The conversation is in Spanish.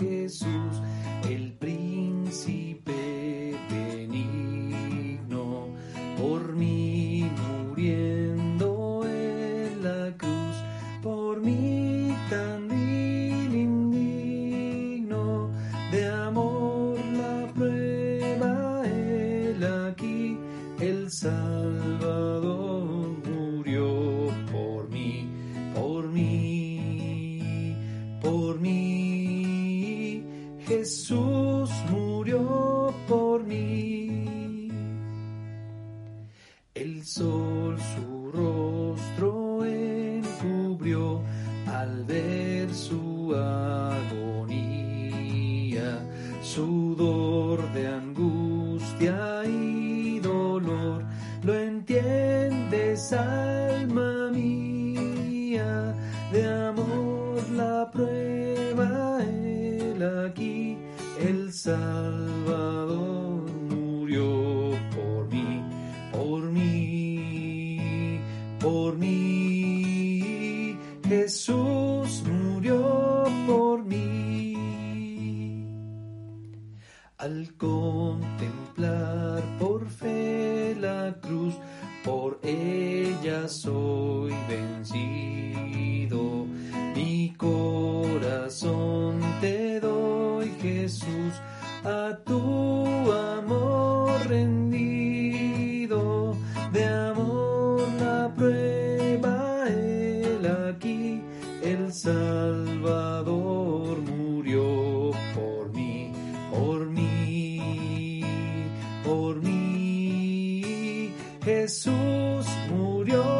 Jesús Jesús murió por mí. El sol su rostro encubrió al ver su agonía, sudor de angustia y dolor. Lo entiendes, alma mía, de amor la prueba Salvador murió por mí, por mí, por mí. Jesús murió por mí. Al contemplar por fe la cruz, por ella soy vencido. Mi corazón te doy, Jesús a tu amor rendido, de amor la prueba él aquí, el Salvador murió por mí, por mí, por mí, Jesús murió.